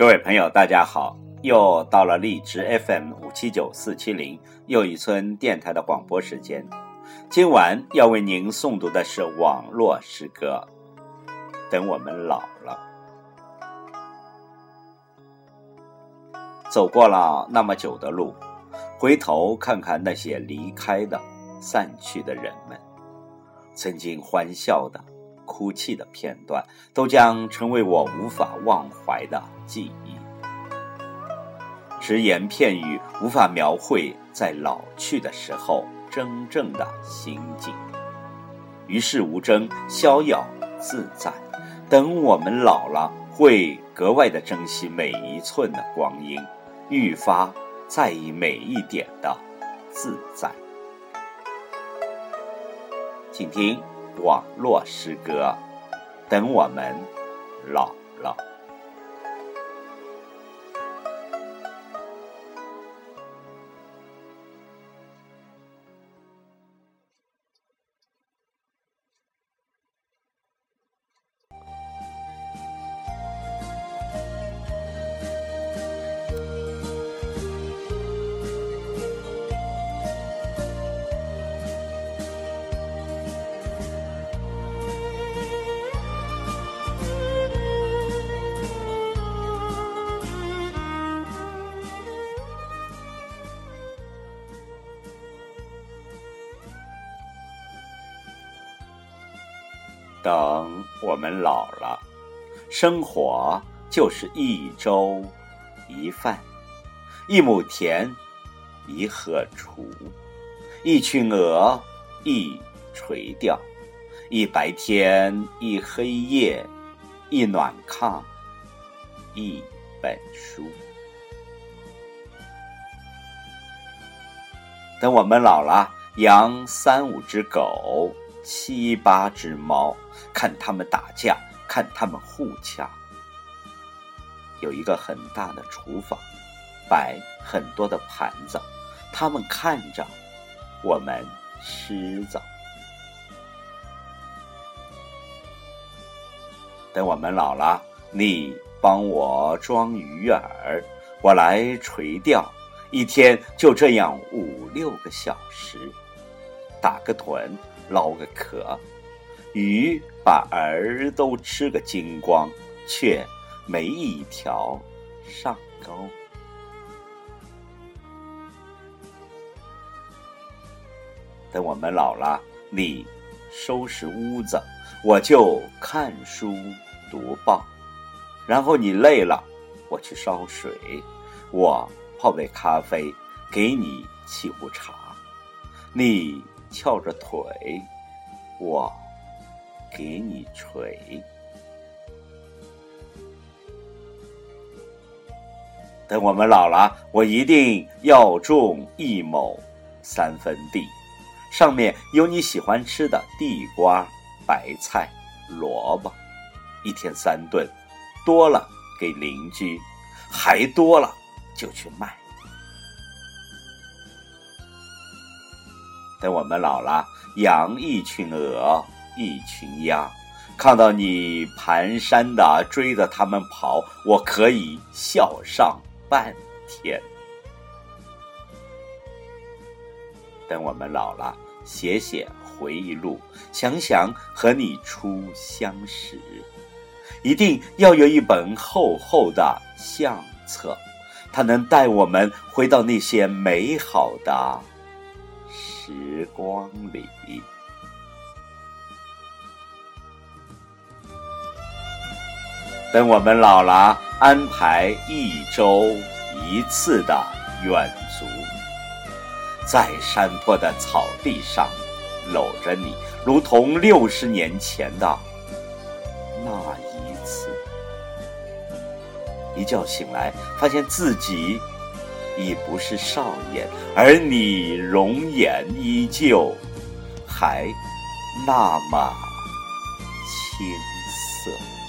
各位朋友，大家好！又到了荔枝 FM 五七九四七零又一村电台的广播时间。今晚要为您诵读的是网络诗歌。等我们老了，走过了那么久的路，回头看看那些离开的、散去的人们，曾经欢笑的。哭泣的片段，都将成为我无法忘怀的记忆。只言片语无法描绘在老去的时候真正的心境。与世无争，逍遥自在。等我们老了，会格外的珍惜每一寸的光阴，愈发在意每一点的自在。请听。网络诗歌，等我们老了。等我们老了，生活就是一粥一饭，一亩田一荷锄，一群鹅一垂钓，一白天一黑夜，一暖炕一本书。等我们老了，养三五只狗。七八只猫，看它们打架，看它们互掐。有一个很大的厨房，摆很多的盘子，它们看着我们吃着。等我们老了，你帮我装鱼饵，我来垂钓，一天就这样五六个小时，打个盹。捞个壳，鱼把儿都吃个精光，却没一条上钩。等我们老了，你收拾屋子，我就看书读报；然后你累了，我去烧水，我泡杯咖啡，给你沏壶茶，你。翘着腿，我给你捶。等我们老了，我一定要种一亩三分地，上面有你喜欢吃的地瓜、白菜、萝卜，一天三顿，多了给邻居，还多了就去卖。等我们老了，养一群鹅，一群鸭，看到你蹒跚的追着他们跑，我可以笑上半天。等我们老了，写写回忆录，想想和你初相识，一定要有一本厚厚的相册，它能带我们回到那些美好的。时光里，等我们老了，安排一周一次的远足，在山坡的草地上搂着你，如同六十年前的那一次。一觉醒来，发现自己。已不是少年，而你容颜依旧，还那么青涩。